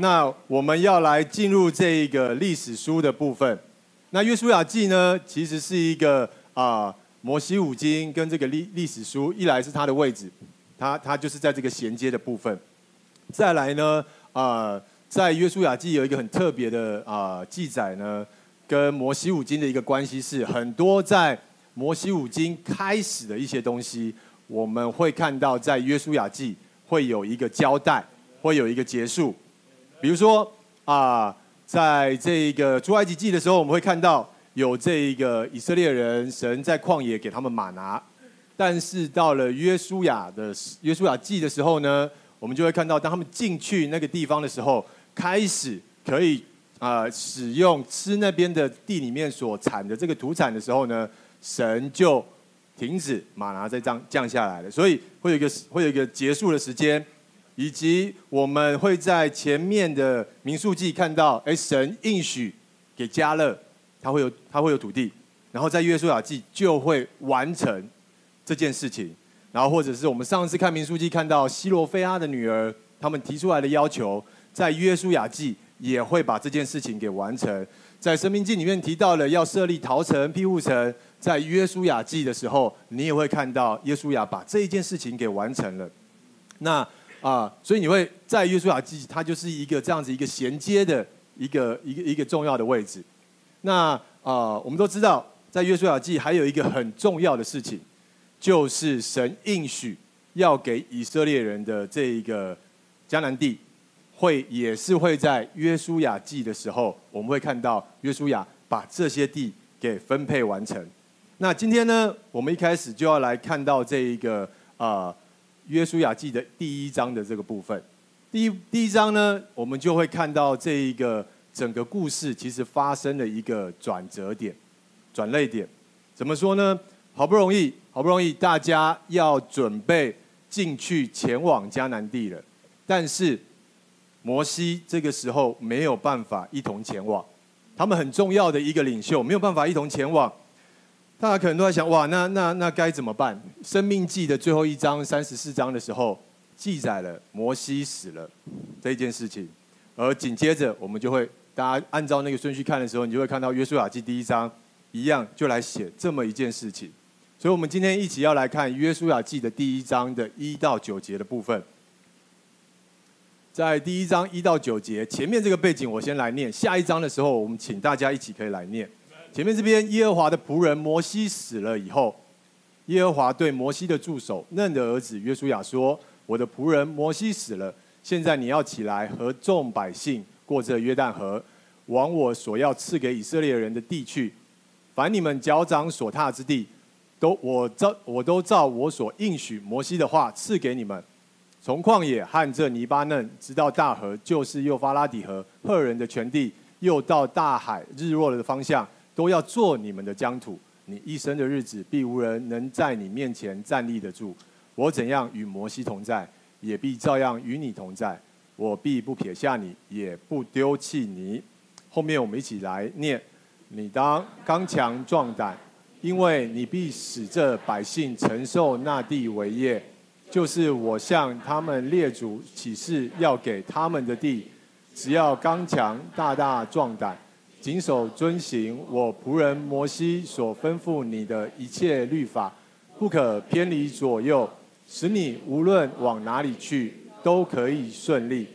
那我们要来进入这一个历史书的部分。那约书亚记呢，其实是一个啊、摩西五经跟这个历历史书，一来是它的位置，它它就是在这个衔接的部分。再来呢，啊、在约书亚记有一个很特别的啊、记载呢，跟摩西五经的一个关系是，很多在摩西五经开始的一些东西，我们会看到在约书亚记会有一个交代，会有一个结束。比如说啊，在这个出埃及记的时候，我们会看到有这一个以色列人，神在旷野给他们马拿。但是到了约书亚的约书亚记的时候呢，我们就会看到，当他们进去那个地方的时候，开始可以啊使用吃那边的地里面所产的这个土产的时候呢，神就停止马拿再降降下来了，所以会有一个会有一个结束的时间。以及我们会在前面的民数记看到，哎，神应许给迦勒，他会有他会有土地，然后在约书亚记就会完成这件事情，然后或者是我们上次看民数记看到西罗非哈的女儿，他们提出来的要求，在约书亚记也会把这件事情给完成，在申命记里面提到了要设立逃城庇护城，在约书亚记的时候，你也会看到约书亚把这一件事情给完成了，那。啊，所以你会在约书亚记，它就是一个这样子一个衔接的一个一个一个重要的位置。那啊，我们都知道，在约书亚记还有一个很重要的事情，就是神应许要给以色列人的这一个迦南地，会也是会在约书亚记的时候，我们会看到约书亚把这些地给分配完成。那今天呢，我们一开始就要来看到这一个啊。约书亚记的第一章的这个部分，第一第一章呢，我们就会看到这一个整个故事其实发生了一个转折点、转捩点。怎么说呢？好不容易，好不容易，大家要准备进去前往迦南地了，但是摩西这个时候没有办法一同前往，他们很重要的一个领袖没有办法一同前往。大家可能都在想，哇，那那那该怎么办？生命记的最后一章三十四章的时候，记载了摩西死了这一件事情，而紧接着我们就会，大家按照那个顺序看的时候，你就会看到约书亚记第一章一样就来写这么一件事情。所以，我们今天一起要来看约书亚记的第一章的一到九节的部分。在第一章一到九节前面这个背景，我先来念。下一章的时候，我们请大家一起可以来念。前面这边，耶和华的仆人摩西死了以后，耶和华对摩西的助手嫩的儿子约书亚说：“我的仆人摩西死了，现在你要起来和众百姓过这约旦河，往我所要赐给以色列人的地去。凡你们脚掌所踏之地，都我照我都照我所应许摩西的话赐给你们。从旷野和这黎巴嫩，直到大河，就是幼发拉底河，赫人的全地，又到大海日落的方向。”都要做你们的疆土，你一生的日子必无人能在你面前站立得住。我怎样与摩西同在，也必照样与你同在。我必不撇下你，也不丢弃你。后面我们一起来念：你当刚强壮胆，因为你必使这百姓承受那地为业，就是我向他们列祖起誓要给他们的地。只要刚强大大壮胆。谨守遵行我仆人摩西所吩咐你的一切律法，不可偏离左右，使你无论往哪里去都可以顺利。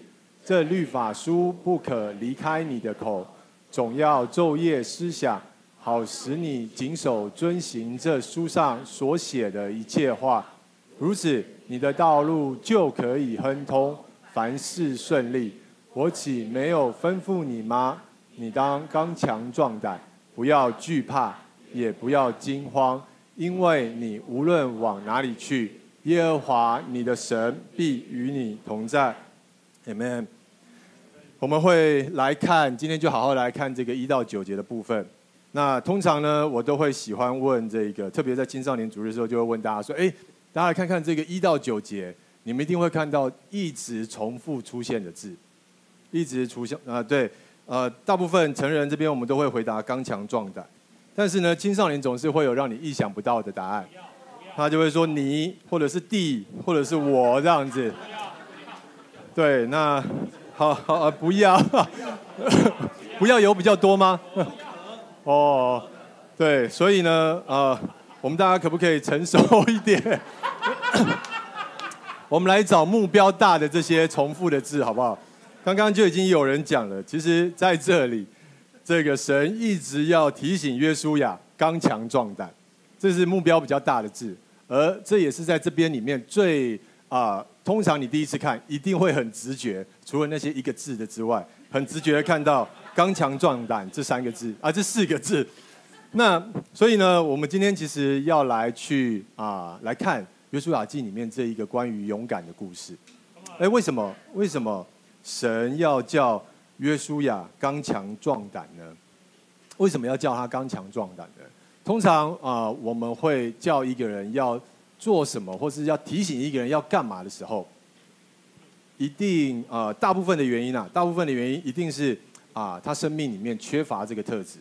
这律法书不可离开你的口，总要昼夜思想，好使你谨守遵行这书上所写的一切话。如此，你的道路就可以亨通，凡事顺利。我岂没有吩咐你吗？你当刚强壮胆，不要惧怕，也不要惊慌，因为你无论往哪里去，耶和华你的神必与你同在。Amen。我们会来看，今天就好好来看这个一到九节的部分。那通常呢，我都会喜欢问这个，特别在青少年主日的时候，就会问大家说：“哎，大家来看看这个一到九节，你们一定会看到一直重复出现的字，一直出现啊，对。”呃，大部分成人这边我们都会回答刚强壮胆，但是呢，青少年总是会有让你意想不到的答案，他就会说你或者是地或者是我这样子。对，那好好啊不要，不要油比较多吗？哦，对，所以呢，呃，我们大家可不可以成熟一点？我们来找目标大的这些重复的字，好不好？刚刚就已经有人讲了，其实在这里，这个神一直要提醒约书亚刚强壮胆，这是目标比较大的字，而这也是在这边里面最啊、通常你第一次看一定会很直觉，除了那些一个字的之外，很直觉的看到刚强壮胆这三个字啊，这四个字。那所以呢，我们今天其实要来去啊、来看。约书亚记里面这一个关于勇敢的故事，哎，为什么？为什么神要叫约书亚刚强壮胆呢？为什么要叫他刚强壮胆呢？通常啊、我们会叫一个人要做什么，或是要提醒一个人要干嘛的时候，一定啊、大部分的原因啊，大部分的原因一定是啊、他生命里面缺乏这个特质，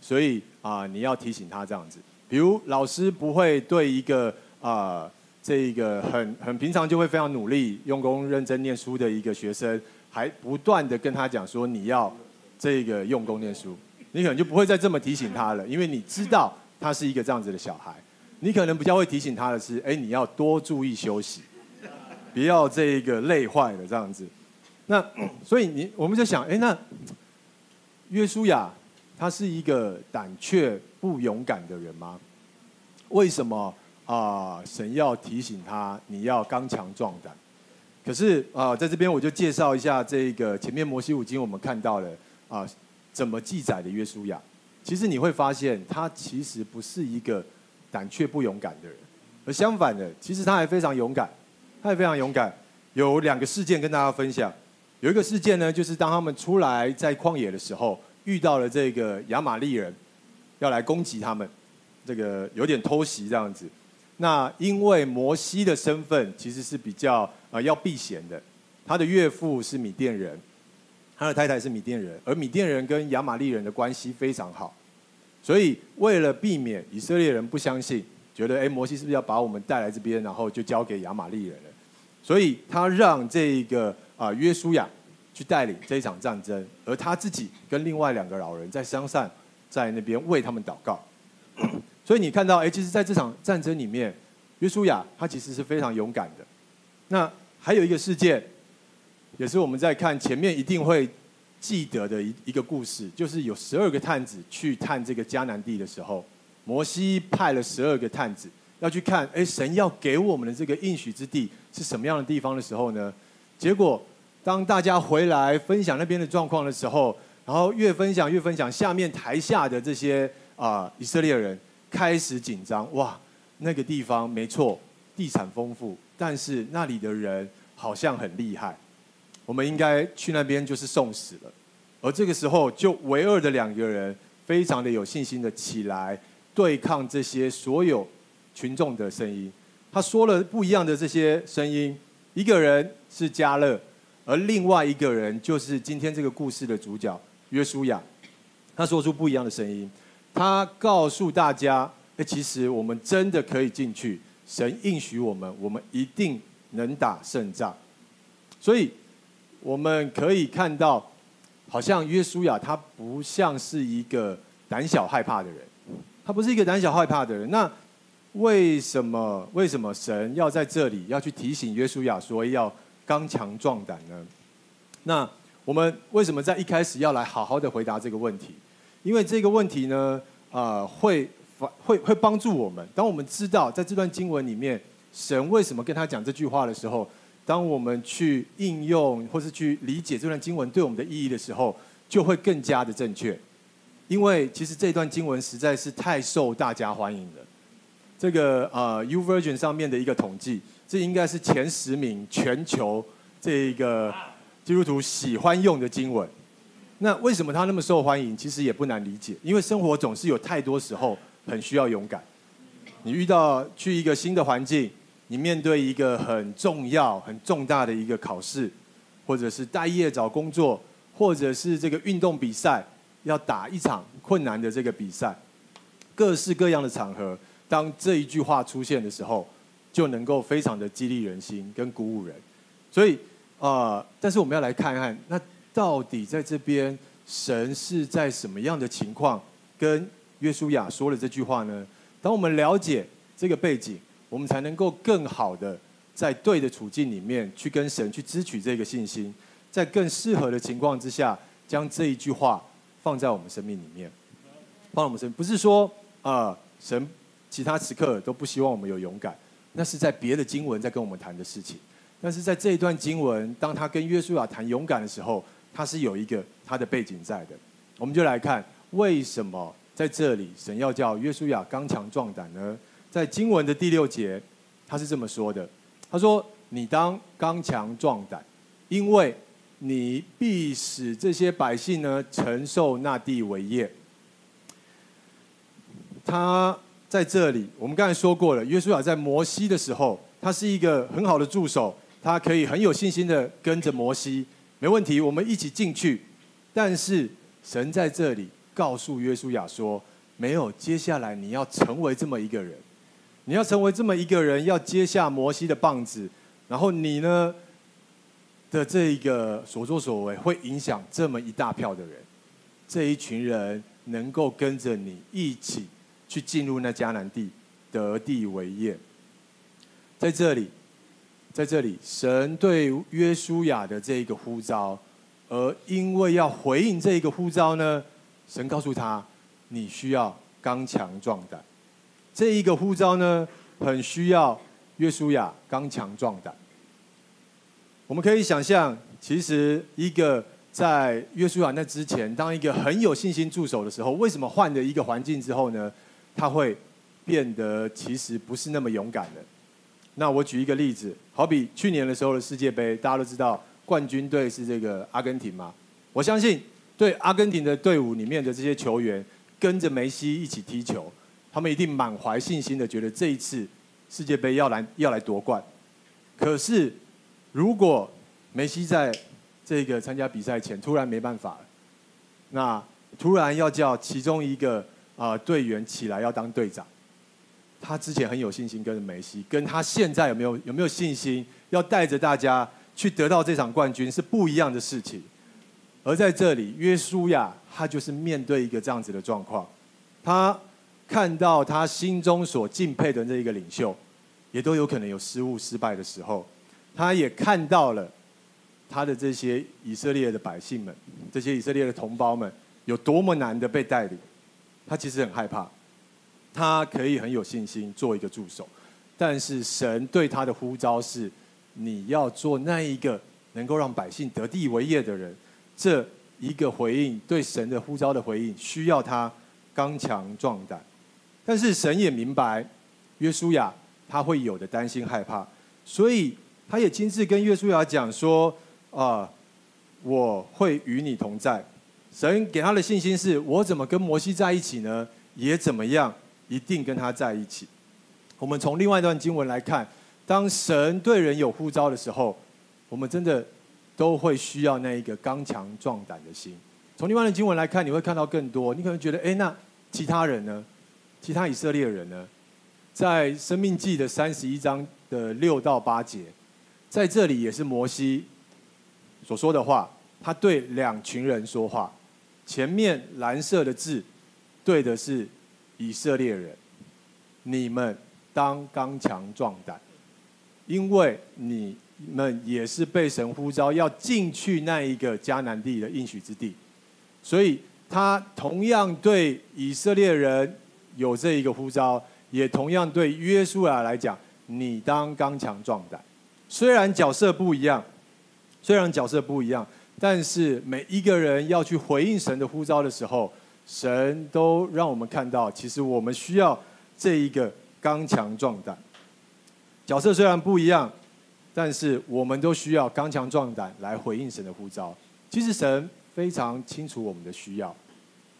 所以啊、你要提醒他这样子。比如老师不会对一个啊、这一个很很平常就会非常努力、用功、认真念书的一个学生，还不断的跟他讲说，你要这个用功念书，你可能就不会再这么提醒他了，因为你知道他是一个这样子的小孩。你可能比较会提醒他的是，哎，你要多注意休息，不要这个累坏了这样子。那所以你我们就想，哎，那约书亚他是一个胆怯不勇敢的人吗？为什么？啊，神要提醒他，你要刚强壮胆。可是啊，在这边我就介绍一下这个前面摩西五经我们看到了啊，怎么记载的约书亚。其实你会发现，他其实不是一个胆怯不勇敢的人，而相反的，其实他还非常勇敢，他还非常勇敢。有两个事件跟大家分享。有一个事件呢，就是当他们出来在旷野的时候，遇到了这个亚玛力人，要来攻击他们，这个有点偷袭这样子。那因为摩西的身份其实是比较啊、呃、要避嫌的，他的岳父是米甸人，他的太太是米甸人，而米甸人跟亚玛利人的关系非常好，所以为了避免以色列人不相信，觉得哎摩西是不是要把我们带来这边，然后就交给亚玛利人了，所以他让这个啊、呃、约书亚去带领这一场战争，而他自己跟另外两个老人在山上在那边为他们祷告。所以你看到，哎，其实在这场战争里面，约书亚他其实是非常勇敢的。那还有一个事件，也是我们在看前面一定会记得的一一个故事，就是有十二个探子去探这个迦南地的时候，摩西派了十二个探子要去看，哎，神要给我们的这个应许之地是什么样的地方的时候呢？结果当大家回来分享那边的状况的时候，然后越分享越分享，下面台下的这些啊、以色列人。开始紧张哇！那个地方没错，地产丰富，但是那里的人好像很厉害，我们应该去那边就是送死了。而这个时候，就唯二的两个人非常的有信心的起来对抗这些所有群众的声音。他说了不一样的这些声音，一个人是加勒，而另外一个人就是今天这个故事的主角约书亚。他说出不一样的声音。他告诉大家：“哎，其实我们真的可以进去，神应许我们，我们一定能打胜仗。所以我们可以看到，好像约书亚他不像是一个胆小害怕的人，他不是一个胆小害怕的人。那为什么？为什么神要在这里要去提醒约书亚说要刚强壮胆呢？那我们为什么在一开始要来好好的回答这个问题？”因为这个问题呢，啊、呃，会会会帮助我们。当我们知道在这段经文里面，神为什么跟他讲这句话的时候，当我们去应用或是去理解这段经文对我们的意义的时候，就会更加的正确。因为其实这段经文实在是太受大家欢迎了。这个呃，YouVersion 上面的一个统计，这应该是前十名全球这一个基督徒喜欢用的经文。那为什么他那么受欢迎？其实也不难理解，因为生活总是有太多时候很需要勇敢。你遇到去一个新的环境，你面对一个很重要、很重大的一个考试，或者是待业找工作，或者是这个运动比赛要打一场困难的这个比赛，各式各样的场合，当这一句话出现的时候，就能够非常的激励人心跟鼓舞人。所以呃，但是我们要来看一看，那到底在这边神是在什么样的情况跟约书亚说了这句话呢？当我们了解这个背景，我们才能够更好的在对的处境里面去跟神去支取这个信心，在更适合的情况之下，将这一句话放在我们生命里面，放在我们身，不是说啊、神其他时刻都不希望我们有勇敢，那是在别的经文在跟我们谈的事情。但是在这一段经文，当他跟约书亚谈勇敢的时候，他是有一个他的背景在的。我们就来看为什么在这里神要叫约书亚刚强壮胆呢？在经文的第六节，他是这么说的：他说，你当刚强壮胆，因为你必使这些百姓呢承受那地为业。他在这里，我们刚才说过了，约书亚在摩西的时候，他是一个很好的助手。他可以很有信心的跟着摩西，没问题，我们一起进去。但是神在这里告诉约书亚说：“没有，接下来你要成为这么一个人，你要成为这么一个人，要接下摩西的棒子，然后你呢的这一个所作所为会影响这么一大票的人，这一群人能够跟着你一起去进入那迦南地，得地为业。”在这里。在这里，神对约书亚的这一个呼召，而因为要回应这一个呼召呢，神告诉他，你需要刚强壮胆。这一个呼召呢，很需要约书亚刚强壮胆。我们可以想象，其实一个在约书亚那之前，当一个很有信心助手的时候，为什么换了一个环境之后呢，他会变得其实不是那么勇敢的？那我举一个例子，好比去年的时候的世界杯，大家都知道冠军队是这个阿根廷嘛。我相信对阿根廷的队伍里面的这些球员，跟着梅西一起踢球，他们一定满怀信心的觉得这一次世界杯要来要来夺冠。可是如果梅西在这个参加比赛前突然没办法了，那突然要叫其中一个啊队员起来要当队长。他之前很有信心跟着梅西，跟他现在有没有有没有信心要带着大家去得到这场冠军是不一样的事情。而在这里，约书亚他就是面对一个这样子的状况，他看到他心中所敬佩的这一个领袖，也都有可能有失误失败的时候，他也看到了他的这些以色列的百姓们，这些以色列的同胞们有多么难的被带领，他其实很害怕。他可以很有信心做一个助手，但是神对他的呼召是：你要做那一个能够让百姓得地为业的人。这一个回应对神的呼召的回应，需要他刚强壮胆。但是神也明白约书亚他会有的担心害怕，所以他也亲自跟约书亚讲说：啊，我会与你同在。神给他的信心是：我怎么跟摩西在一起呢？也怎么样？一定跟他在一起。我们从另外一段经文来看，当神对人有呼召的时候，我们真的都会需要那一个刚强壮胆的心。从另外的经文来看，你会看到更多。你可能觉得，哎，那其他人呢？其他以色列人呢？在生命记的三十一章的六到八节，在这里也是摩西所说的话。他对两群人说话，前面蓝色的字对的是。以色列人，你们当刚强壮胆，因为你们也是被神呼召要进去那一个迦南地的应许之地，所以他同样对以色列人有这一个呼召，也同样对约书亚来讲，你当刚强壮胆。虽然角色不一样，虽然角色不一样，但是每一个人要去回应神的呼召的时候。神都让我们看到，其实我们需要这一个刚强壮胆。角色虽然不一样，但是我们都需要刚强壮胆来回应神的呼召。其实神非常清楚我们的需要，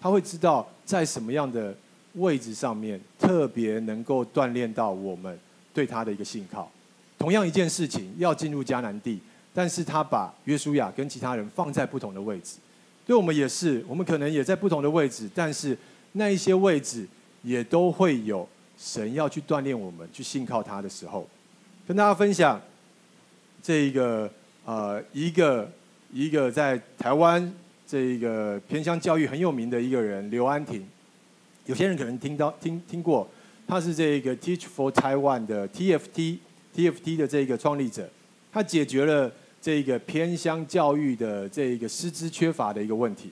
他会知道在什么样的位置上面特别能够锻炼到我们对他的一个信靠。同样一件事情要进入迦南地，但是他把约书亚跟其他人放在不同的位置。对我们也是，我们可能也在不同的位置，但是那一些位置也都会有神要去锻炼我们、去信靠他的时候。跟大家分享这一个、呃一个一个在台湾这一个偏乡教育很有名的一个人刘安婷，有些人可能听到听听过，他是这个 Teach for Taiwan 的 TFT TFT 的这个创立者，他解决了这个偏乡教育的这个师资缺乏的一个问题。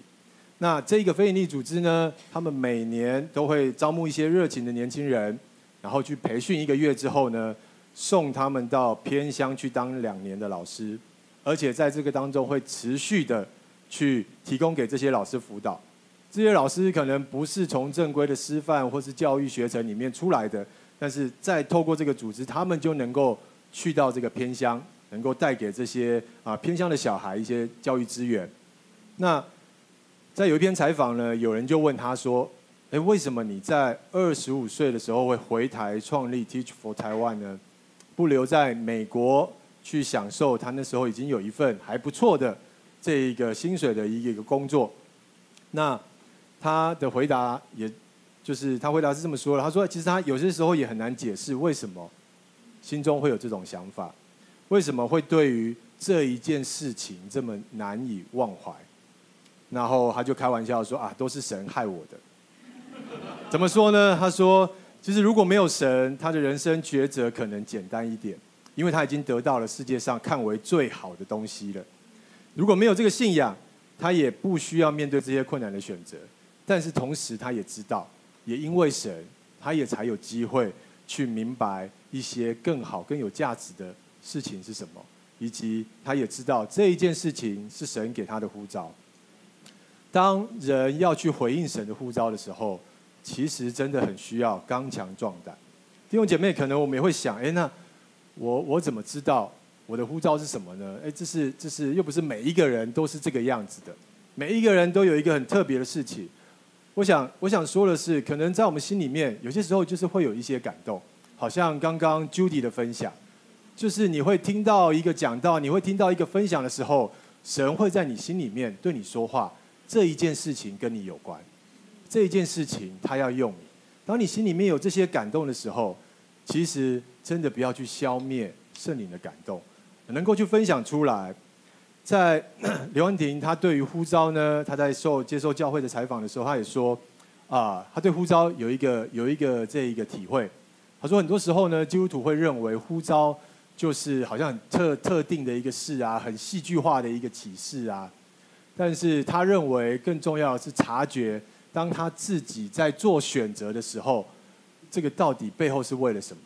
那这个非营利组织呢，他们每年都会招募一些热情的年轻人，然后去培训一个月之后呢，送他们到偏乡去当两年的老师，而且在这个当中会持续的去提供给这些老师辅导。这些老师可能不是从正规的师范或是教育学程里面出来的，但是再透过这个组织，他们就能够去到这个偏乡，能够带给这些啊偏乡的小孩一些教育资源。那在有一篇采访呢，有人就问他说：“哎，为什么你在二十五岁的时候会回台创立 Teach for Taiwan 呢？不留在美国去享受他那时候已经有一份还不错的这一个薪水的一个工作？”那他的回答，也就是他回答是这么说的：“他说，其实他有些时候也很难解释为什么心中会有这种想法，为什么会对于这一件事情这么难以忘怀。”然后他就开玩笑说啊，都是神害我的。怎么说呢？他说，其实如果没有神，他的人生抉择可能简单一点，因为他已经得到了世界上看为最好的东西了。如果没有这个信仰，他也不需要面对这些困难的选择。但是同时，他也知道，也因为神，他也才有机会去明白一些更好、更有价值的事情是什么，以及他也知道这一件事情是神给他的呼召。当人要去回应神的呼召的时候，其实真的很需要刚强壮胆。弟兄姐妹，可能我们也会想：哎，那我我怎么知道我的呼召是什么呢？哎，这是这是又不是每一个人都是这个样子的，每一个人都有一个很特别的事情。我想我想说的是，可能在我们心里面，有些时候就是会有一些感动，好像刚刚 Judy 的分享，就是你会听到一个讲到，你会听到一个分享的时候，神会在你心里面对你说话。这一件事情跟你有关，这一件事情他要用你。当你心里面有这些感动的时候，其实真的不要去消灭圣灵的感动，能够去分享出来。在刘安婷，他对于呼召呢，他在受接受教会的采访的时候，他也说啊，他对呼召有一个有一个这一个体会。他说很多时候呢，基督徒会认为呼召就是好像特特定的一个事啊，很戏剧化的一个启示啊。但是他认为更重要的是察觉，当他自己在做选择的时候，这个到底背后是为了什么？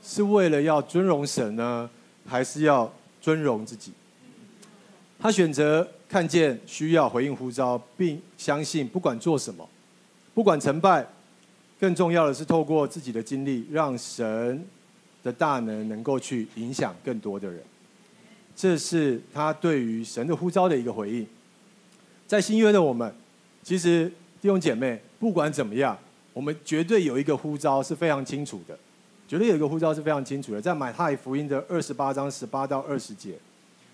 是为了要尊荣神呢，还是要尊荣自己？他选择看见需要回应呼召，并相信不管做什么，不管成败，更重要的是透过自己的经历，让神的大能能够去影响更多的人。这是他对于神的呼召的一个回应。在新约的我们，其实弟兄姐妹，不管怎么样，我们绝对有一个呼召是非常清楚的，绝对有一个呼召是非常清楚的。在马太福音的二十八章十八到二十节，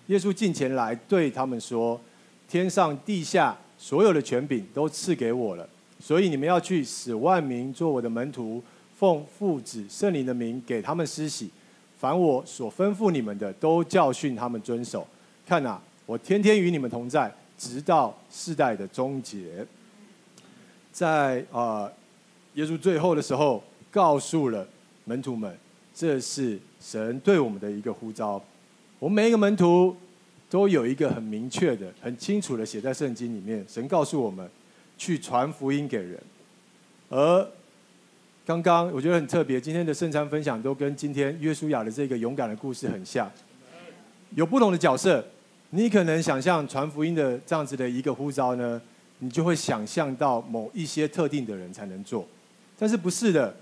耶稣近前来对他们说：“天上地下所有的权柄都赐给我了，所以你们要去使万民做我的门徒，奉父子圣灵的名给他们施洗，凡我所吩咐你们的，都教训他们遵守。看哪，我天天与你们同在。”直到世代的终结，在啊，耶稣最后的时候告诉了门徒们，这是神对我们的一个呼召。我们每一个门徒都有一个很明确的、很清楚的写在圣经里面。神告诉我们去传福音给人。而刚刚我觉得很特别，今天的圣餐分享都跟今天约书亚的这个勇敢的故事很像，有不同的角色。你可能想象传福音的这样子的一个呼召呢，你就会想象到某一些特定的人才能做，但是不是的，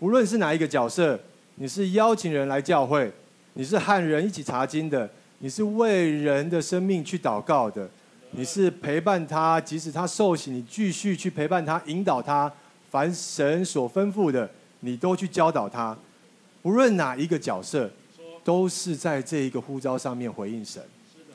无论是哪一个角色，你是邀请人来教会，你是和人一起查经的，你是为人的生命去祷告的，你是陪伴他，即使他受洗，你继续去陪伴他，引导他，凡神所吩咐的，你都去教导他，无论哪一个角色，都是在这一个呼召上面回应神。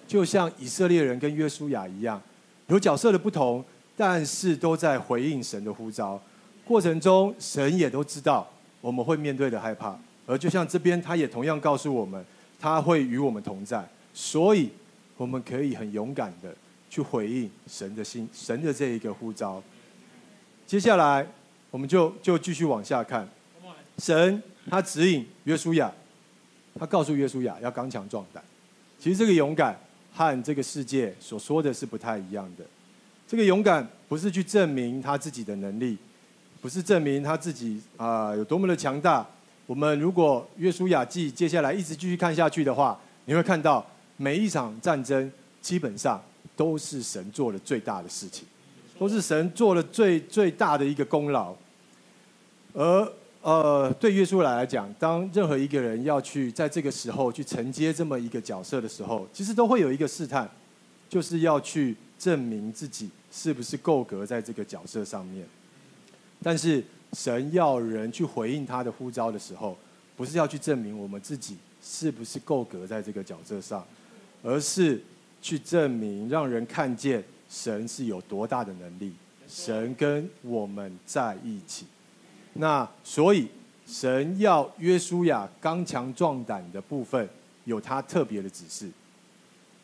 就像以色列人跟约书亚一样，有角色的不同，但是都在回应神的呼召。过程中，神也都知道我们会面对的害怕，而就像这边，他也同样告诉我们，他会与我们同在。所以我们可以很勇敢的去回应神的心，神的这一个呼召。接下来，我们就就继续往下看。神他指引约书亚，他告诉约书亚要刚强壮胆。其实这个勇敢和这个世界所说的是不太一样的。这个勇敢不是去证明他自己的能力，不是证明他自己啊、有多么的强大。我们如果约书亚记接下来一直继续看下去的话，你会看到每一场战争基本上都是神做了最大的事情。都是神做了最最大的一个功劳，而呃，对约书亚来讲，当任何一个人要去在这个时候去承接这么一个角色的时候，其实都会有一个试探，就是要去证明自己是不是够格在这个角色上面。但是神要人去回应他的呼召的时候，不是要去证明我们自己是不是够格在这个角色上，而是去证明让人看见。神是有多大的能力？神跟我们在一起，那所以神要约书亚刚强壮胆的部分，有他特别的指示。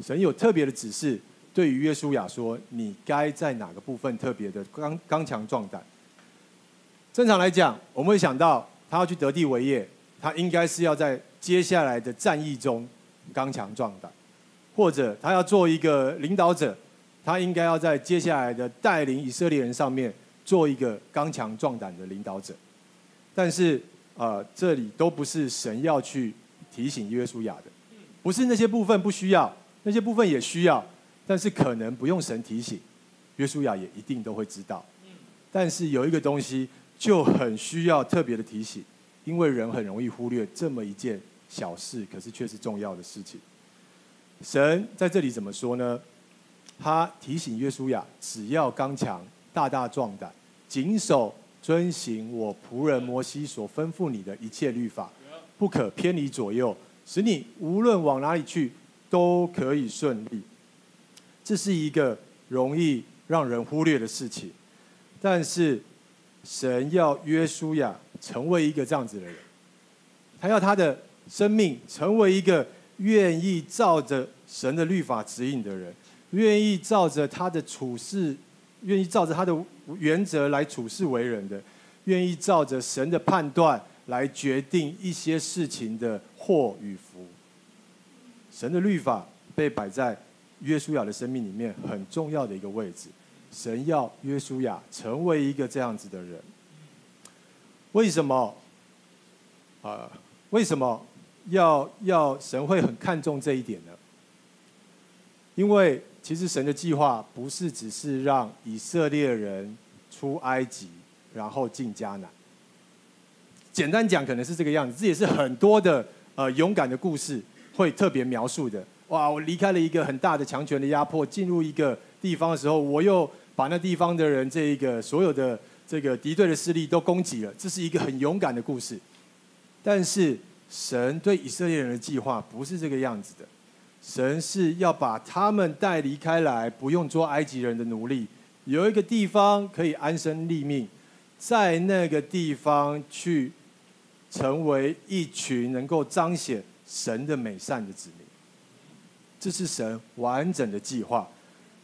神有特别的指示，对于约书亚说：“你该在哪个部分特别的刚刚强壮胆？”正常来讲，我们会想到他要去得地为业，他应该是要在接下来的战役中刚强壮胆，或者他要做一个领导者。他应该要在接下来的带领以色列人上面做一个刚强壮胆的领导者，但是啊、呃，这里都不是神要去提醒约书亚的，不是那些部分不需要，那些部分也需要，但是可能不用神提醒，约书亚也一定都会知道。但是有一个东西就很需要特别的提醒，因为人很容易忽略这么一件小事，可是却是重要的事情。神在这里怎么说呢？他提醒约书亚，只要刚强、大大壮胆，谨守遵行我仆人摩西所吩咐你的一切律法，不可偏离左右，使你无论往哪里去都可以顺利。这是一个容易让人忽略的事情，但是神要约书亚成为一个这样子的人，他要他的生命成为一个愿意照着神的律法指引的人。愿意照着他的处事，愿意照着他的原则来处事为人的，愿意照着神的判断来决定一些事情的祸与福。神的律法被摆在约书亚的生命里面很重要的一个位置。神要约书亚成为一个这样子的人。为什么？啊、为什么要要神会很看重这一点呢？因为。其实神的计划不是只是让以色列人出埃及，然后进迦南。简单讲，可能是这个样子。这也是很多的呃勇敢的故事会特别描述的。哇，我离开了一个很大的强权的压迫，进入一个地方的时候，我又把那地方的人这一个所有的这个敌对的势力都攻击了。这是一个很勇敢的故事。但是神对以色列人的计划不是这个样子的。神是要把他们带离开来，不用做埃及人的奴隶，有一个地方可以安身立命，在那个地方去成为一群能够彰显神的美善的子民。这是神完整的计划，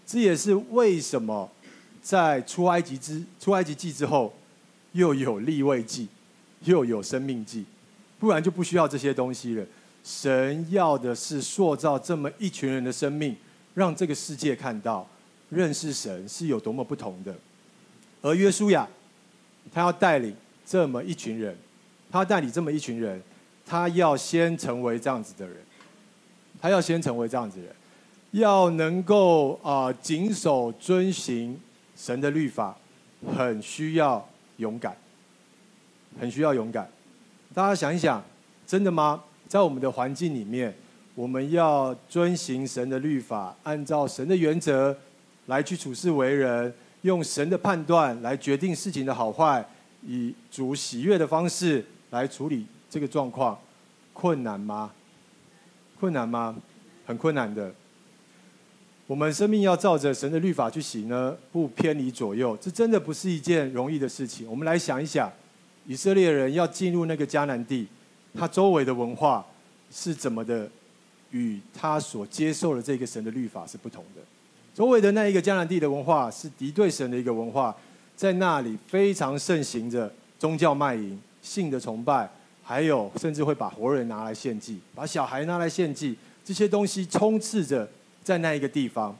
这也是为什么在出埃及之出埃及记之后，又有立位记，又有生命记，不然就不需要这些东西了。神要的是塑造这么一群人的生命，让这个世界看到认识神是有多么不同的。而约书亚，他要带领这么一群人，他带领这么一群人，他要先成为这样子的人，他要先成为这样子的人，要能够啊谨守遵行神的律法，很需要勇敢，很需要勇敢。大家想一想，真的吗？在我们的环境里面，我们要遵行神的律法，按照神的原则来去处事为人，用神的判断来决定事情的好坏，以主喜悦的方式来处理这个状况，困难吗？困难吗？很困难的。我们生命要照着神的律法去行呢，不偏离左右，这真的不是一件容易的事情。我们来想一想，以色列人要进入那个迦南地。他周围的文化是怎么的与他所接受的这个神的律法是不同的。周围的那一个迦南地的文化是敌对神的一个文化，在那里非常盛行着宗教卖淫、性的崇拜，还有甚至会把活人拿来献祭，把小孩拿来献祭，这些东西充斥着在那一个地方。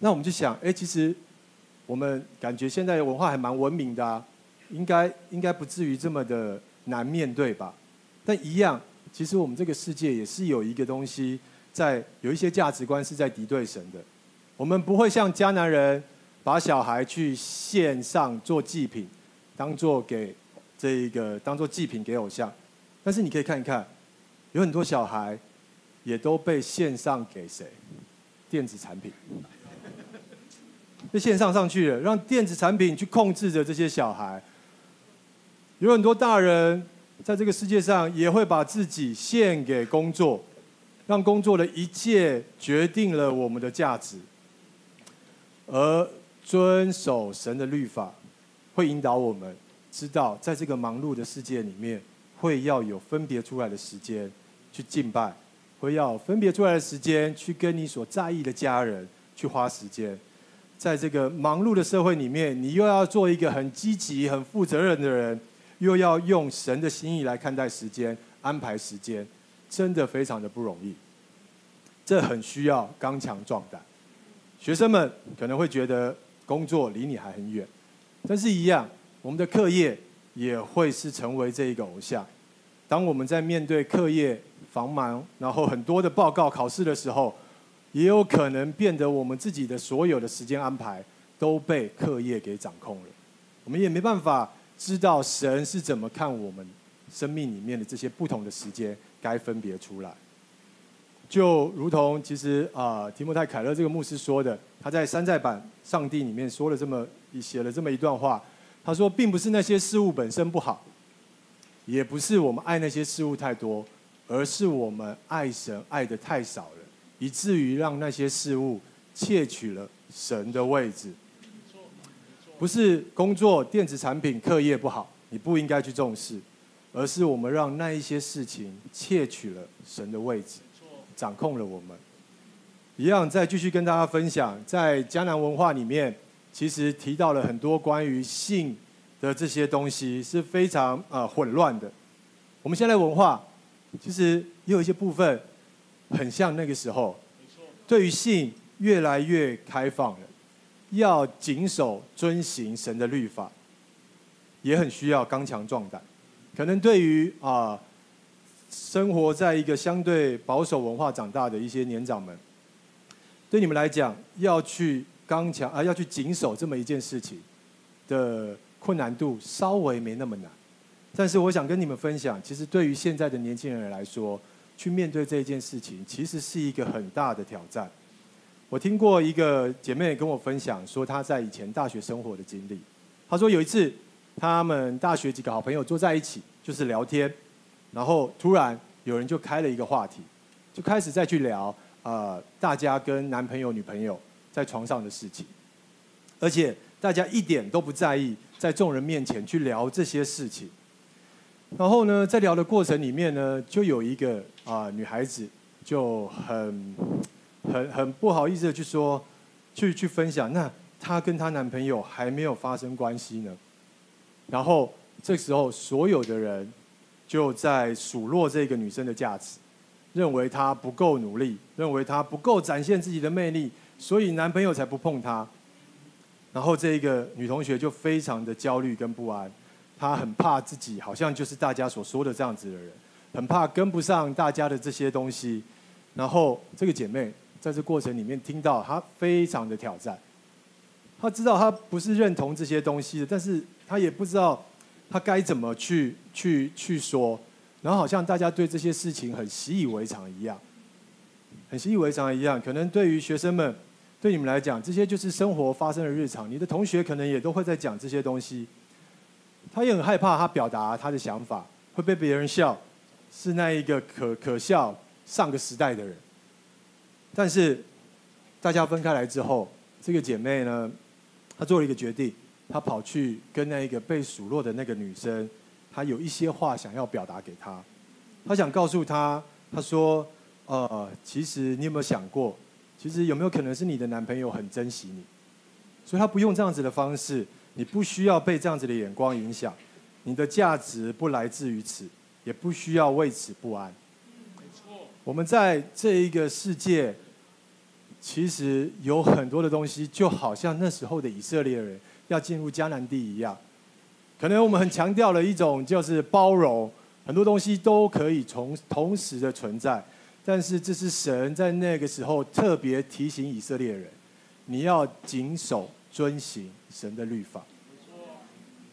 那我们就想，哎，其实我们感觉现在的文化还蛮文明的啊，应该应该不至于这么的难面对吧？但一样。其实我们这个世界也是有一个东西，在有一些价值观是在敌对神的。我们不会像迦南人，把小孩去献上做祭品，当做给这一个当做祭品给偶像。但是你可以看一看，有很多小孩也都被献上给谁？电子产品，被献上上去了，让电子产品去控制着这些小孩。有很多大人。在这个世界上，也会把自己献给工作，让工作的一切决定了我们的价值。而遵守神的律法，会引导我们知道，在这个忙碌的世界里面，会要有分别出来的时间去敬拜，会要分别出来的时间去跟你所在意的家人去花时间。在这个忙碌的社会里面，你又要做一个很积极、很负责任的人。又要用神的心意来看待时间，安排时间，真的非常的不容易。这很需要刚强壮胆。学生们可能会觉得工作离你还很远，但是一样，我们的课业也会是成为这一个偶像。当我们在面对课业繁忙，然后很多的报告考试的时候，也有可能变得我们自己的所有的时间安排都被课业给掌控了。我们也没办法。知道神是怎么看我们生命里面的这些不同的时间，该分别出来。就如同其实啊、提摩太凯勒这个牧师说的，他在山寨版《上帝》里面说了这么一写了这么一段话。他说，并不是那些事物本身不好，也不是我们爱那些事物太多，而是我们爱神爱得太少了，以至于让那些事物窃取了神的位置。不是工作、电子产品、课业不好，你不应该去重视，而是我们让那一些事情窃取了神的位置，掌控了我们。一样，再继续跟大家分享，在迦南文化里面，其实提到了很多关于性的这些东西，是非常呃混乱的。我们现在文化其实也有一些部分很像那个时候，对于性越来越开放了。要谨守遵行神的律法，也很需要刚强壮胆。可能对于啊、生活在一个相对保守文化长大的一些年长们，对你们来讲，要去刚强啊，要去谨守这么一件事情的困难度稍微没那么难。但是我想跟你们分享，其实对于现在的年轻人来说，去面对这件事情，其实是一个很大的挑战。我听过一个姐妹跟我分享，说她在以前大学生活的经历。她说有一次，他们大学几个好朋友坐在一起，就是聊天，然后突然有人就开了一个话题，就开始再去聊，呃，大家跟男朋友、女朋友在床上的事情，而且大家一点都不在意在众人面前去聊这些事情。然后呢，在聊的过程里面呢，就有一个啊、女孩子就很。很很不好意思的去说，去去分享。那她跟她男朋友还没有发生关系呢。然后这时候所有的人就在数落这个女生的价值，认为她不够努力，认为她不够展现自己的魅力，所以男朋友才不碰她。然后这个女同学就非常的焦虑跟不安，她很怕自己好像就是大家所说的这样子的人，很怕跟不上大家的这些东西。然后这个姐妹。在这过程里面，听到他非常的挑战。他知道他不是认同这些东西的，但是他也不知道他该怎么去去去说。然后好像大家对这些事情很习以为常一样，很习以为常一样。可能对于学生们，对你们来讲，这些就是生活发生的日常。你的同学可能也都会在讲这些东西。他也很害怕，他表达他的想法会被别人笑，是那一个可可笑上个时代的人。但是，大家分开来之后，这个姐妹呢，她做了一个决定，她跑去跟那一个被数落的那个女生，她有一些话想要表达给她。她想告诉她，她说：“呃，其实你有没有想过，其实有没有可能是你的男朋友很珍惜你，所以他不用这样子的方式，你不需要被这样子的眼光影响，你的价值不来自于此，也不需要为此不安。没错，我们在这一个世界，其实有很多的东西，就好像那时候的以色列人要进入迦南地一样，可能我们很强调了一种就是包容，很多东西都可以从同时的存在。但是这是神在那个时候特别提醒以色列人，你要谨守遵行神的律法。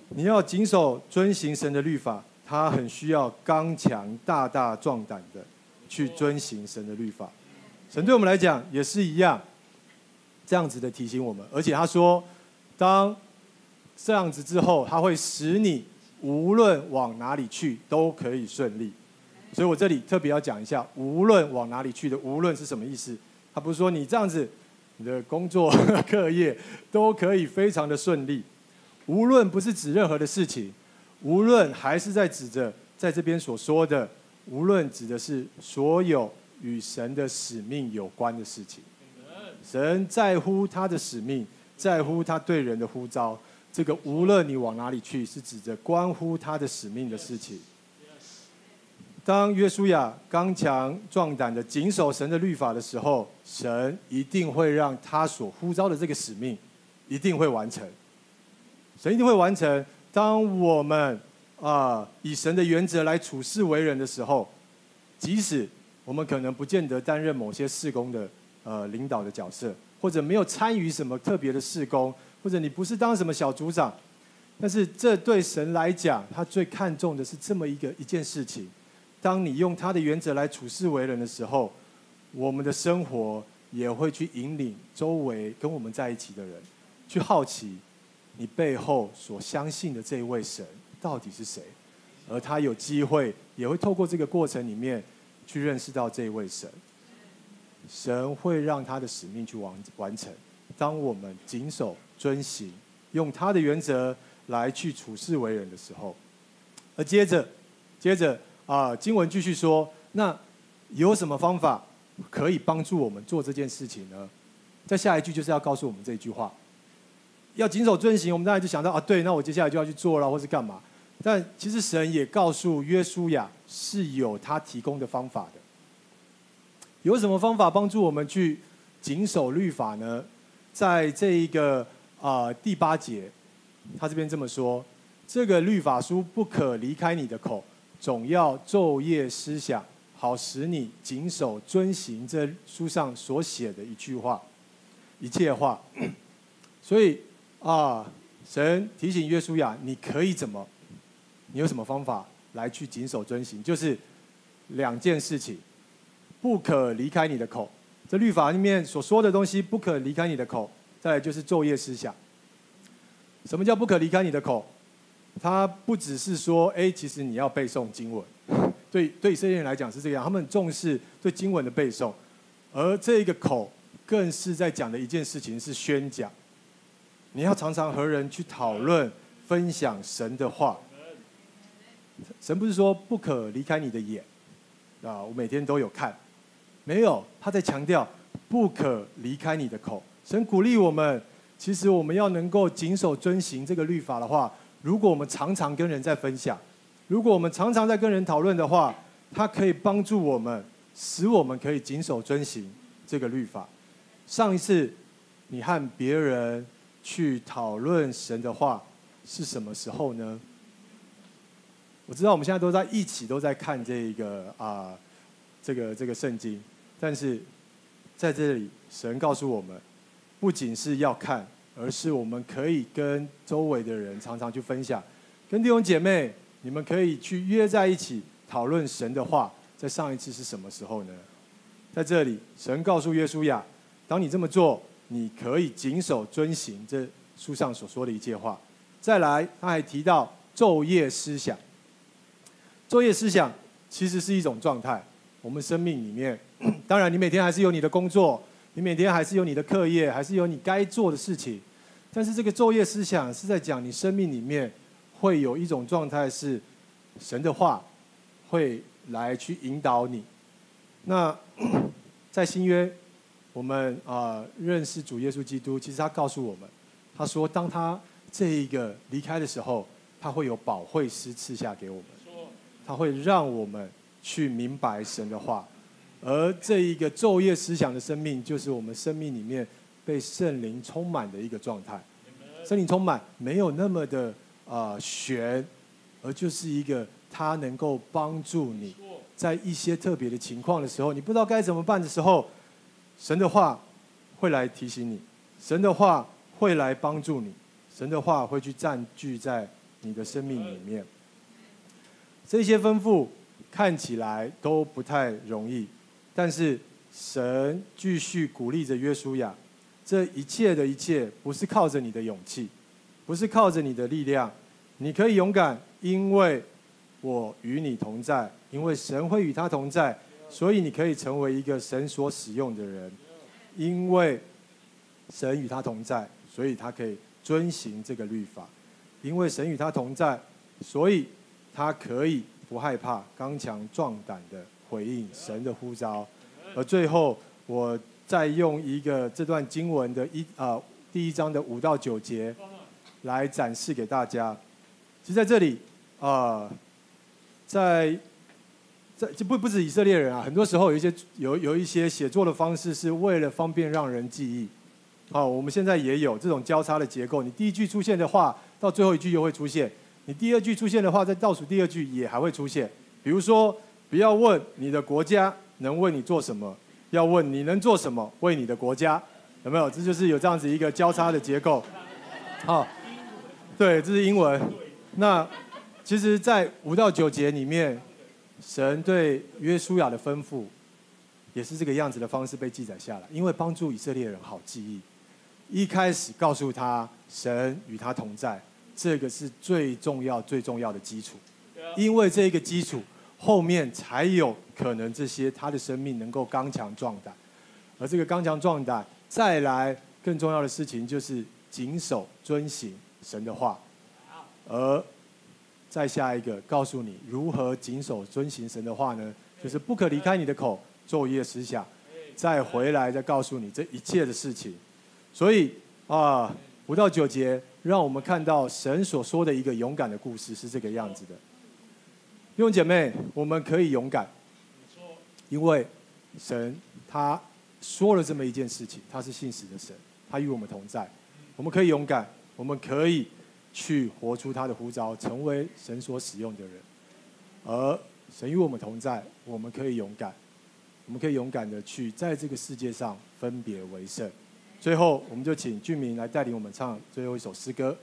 你要谨守遵行神的律法，他很需要刚强、大大壮胆的去遵行神的律法。神对我们来讲也是一样，这样子的提醒我们。而且他说，当这样子之后，他会使你无论往哪里去都可以顺利。所以我这里特别要讲一下，无论往哪里去的，无论是什么意思？他不是说你这样子，你的工作、课业都可以非常的顺利。无论不是指任何的事情，无论还是在指着在这边所说的，无论指的是所有与神的使命有关的事情。神在乎他的使命，在乎他对人的呼召。这个无论你往哪里去，是指着关乎他的使命的事情。当约书亚刚强壮胆的谨守神的律法的时候，神一定会让他所呼召的这个使命一定会完成。神一定会完成。当我们啊以神的原则来处事为人的时候，即使我们可能不见得担任某些事工的呃领导的角色，或者没有参与什么特别的事工，或者你不是当什么小组长，但是这对神来讲，他最看重的是这么一个一件事情。当你用他的原则来处事为人的时候，我们的生活也会去引领周围跟我们在一起的人，去好奇你背后所相信的这一位神到底是谁，而他有机会也会透过这个过程里面去认识到这一位神。神会让他的使命去完完成。当我们谨守遵行，用他的原则来去处事为人的时候，而接着，接着。啊，经文继续说，那有什么方法可以帮助我们做这件事情呢？在下一句就是要告诉我们这句话，要谨守遵行。我们当然就想到啊，对，那我接下来就要去做了，或是干嘛？但其实神也告诉约书亚是有他提供的方法的。有什么方法帮助我们去谨守律法呢？在这一个啊、第八节，他这边这么说：这个律法书不可离开你的口。总要昼夜思想，好使你谨守遵行这书上所写的一句话、一切话。所以啊，神提醒约书亚，你可以怎么？你有什么方法来去谨守遵行？就是两件事情，不可离开你的口。这律法里面所说的东西，不可离开你的口。再来就是昼夜思想。什么叫不可离开你的口？他不只是说，哎，其实你要背诵经文，对对以色列人来讲是这样，他们重视对经文的背诵，而这个口更是在讲的一件事情是宣讲，你要常常和人去讨论、分享神的话。神不是说不可离开你的眼，啊，我每天都有看，没有，他在强调不可离开你的口。神鼓励我们，其实我们要能够谨守遵行这个律法的话。如果我们常常跟人在分享，如果我们常常在跟人讨论的话，它可以帮助我们，使我们可以谨守遵行这个律法。上一次你和别人去讨论神的话是什么时候呢？我知道我们现在都在一起都在看这个啊、这个这个圣经，但是在这里神告诉我们，不仅是要看。而是我们可以跟周围的人常常去分享，跟弟兄姐妹，你们可以去约在一起讨论神的话。在上一次是什么时候呢？在这里，神告诉约书亚，当你这么做，你可以谨守遵行这书上所说的一切话。再来，他还提到昼夜思想。昼夜思想其实是一种状态，我们生命里面，当然你每天还是有你的工作。你每天还是有你的课业，还是有你该做的事情，但是这个昼夜思想是在讲你生命里面会有一种状态是神的话会来去引导你，那 在新约，我们啊、认识主耶稣基督，其实他告诉我们，他说当他这一个离开的时候，他会有保惠师赐下给我们，他会让我们去明白神的话，而这一个昼夜思想的生命，就是我们生命里面被圣灵充满的一个状态。圣灵充满没有那么的啊、呃、玄，而就是一个他能够帮助你。在一些特别的情况的时候，你不知道该怎么办的时候，神的话会来提醒你，神的话会来帮助你，神的话会去占据在你的生命里面。这些吩咐看起来都不太容易，但是神继续鼓励着约书亚，这一切的一切不是靠着你的勇气，不是靠着你的力量，你可以勇敢，因为我与你同在。因为神会与他同在，所以你可以成为一个神所使用的人。因为神与他同在，所以他可以遵行这个律法。因为神与他同在，所以他可以不害怕，刚强壮胆的回应神的呼召。而最后，我再用一个这段经文的一啊、第一章的五到九节来展示给大家。其实在这里啊、呃，在这不不止以色列人啊，很多时候有一些有有一些写作的方式是为了方便让人记忆。好，我们现在也有这种交叉的结构。你第一句出现的话，到最后一句又会出现；你第二句出现的话，在倒数第二句也还会出现。比如说，不要问你的国家能为你做什么，要问你能做什么为你的国家，有没有？这就是有这样子一个交叉的结构。好，对，这是英文。那其实，在五到九节里面。神对约书亚的吩咐，也是这个样子的方式被记载下来，因为帮助以色列人好记忆。一开始告诉他神与他同在，这个是最重要最重要的基础，因为这个基础后面才有可能这些他的生命能够刚强壮胆，而这个刚强壮胆再来更重要的事情就是谨守遵行神的话，而。再下一个，告诉你如何谨守遵行神的话呢？就是不可离开你的口，昼夜思想。再回来再告诉你这一切的事情。所以啊，五到九节让我们看到神所说的一个勇敢的故事是这个样子的。弟兄姐妹，我们可以勇敢，因为神他说了这么一件事情，他是信实的神，他与我们同在。我们可以勇敢，我们可以。去活出他的呼召，成为神所使用的人，而神与我们同在，我们可以勇敢，我们可以勇敢的去在这个世界上分别为圣。最后，我们就请俊明来带领我们唱最后一首诗歌。